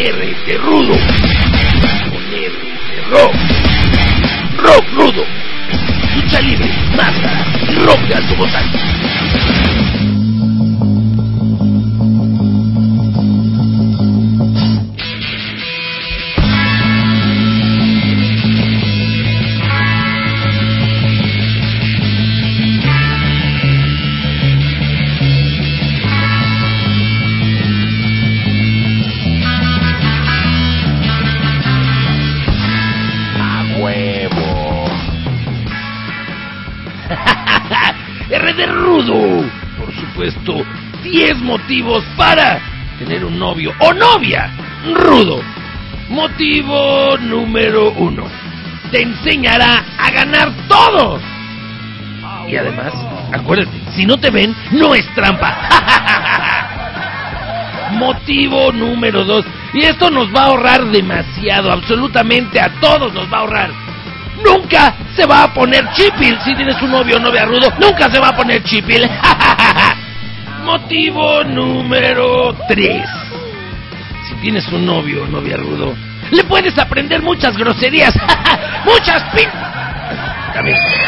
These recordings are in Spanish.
R de rudo. R de rock. Rock rudo. Lucha libre, masa y rock de voltaje. De rudo. Por supuesto, 10 motivos para tener un novio o novia rudo. Motivo número uno. Te enseñará a ganar todo. Y además, acuérdate, si no te ven, no es trampa. Motivo número dos. Y esto nos va a ahorrar demasiado, absolutamente a todos nos va a ahorrar. Nunca se va a poner chipil si tienes un novio o novia rudo. Nunca se va a poner chipil. Motivo número 3. Si tienes un novio o novia rudo, le puedes aprender muchas groserías. muchas pin...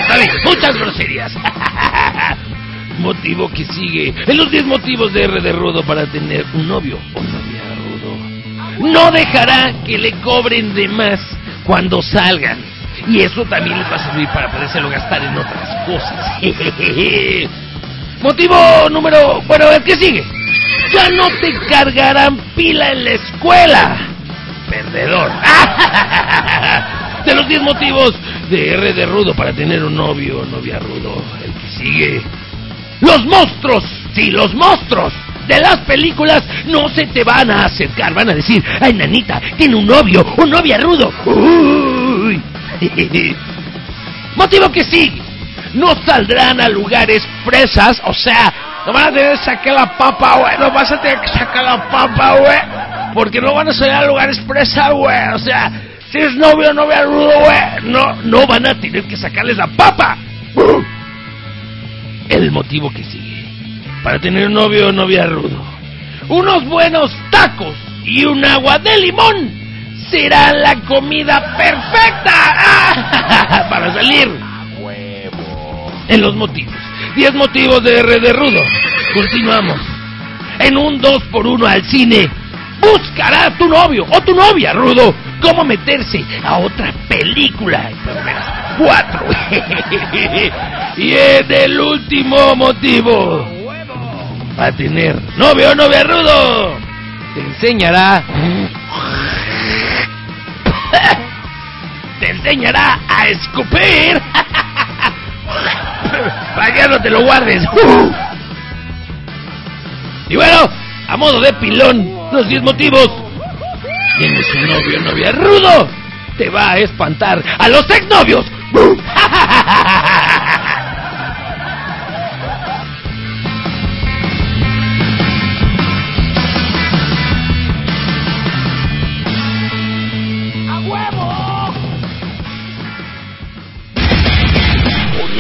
Está bien, muchas groserías. Motivo que sigue. En los 10 motivos de R de rudo para tener un novio o novia rudo. No dejará que le cobren de más cuando salgan. Y eso también les va a servir para podérselo gastar en otras cosas. Motivo número... Bueno, el que sigue. Ya no te cargarán pila en la escuela. Perdedor. De los 10 motivos de R de rudo para tener un novio o novia rudo. El que sigue. Los monstruos. Sí, los monstruos. De las películas no se te van a acercar. Van a decir, ay, nanita, tiene un novio o novia rudo. Uy. Motivo que sigue. No saldrán a lugares fresas, o sea, no van a tener que sacar la papa, güey. No vas a tener que sacar la papa, güey. Porque no van a salir a lugares fresas, güey. O sea, si es novio o novia rudo, güey, no, no van a tener que sacarles la papa. El motivo que sigue. Para tener novio o novia rudo. Unos buenos tacos y un agua de limón será la comida perfecta para salir A en los motivos. 10 motivos de R de Rudo. Continuamos. En un 2 por 1 al cine, buscará a tu novio o tu novia, Rudo, cómo meterse a otra película. Cuatro. y en el último motivo, para tener novio o novia, Rudo, te enseñará. Te enseñará a escupir. Para que no te lo guardes. Y bueno, a modo de pilón, los 10 motivos. Tienes un novio novia rudo. Te va a espantar a los exnovios.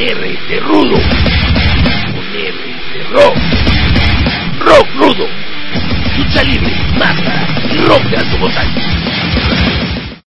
R de rudo. Con R de.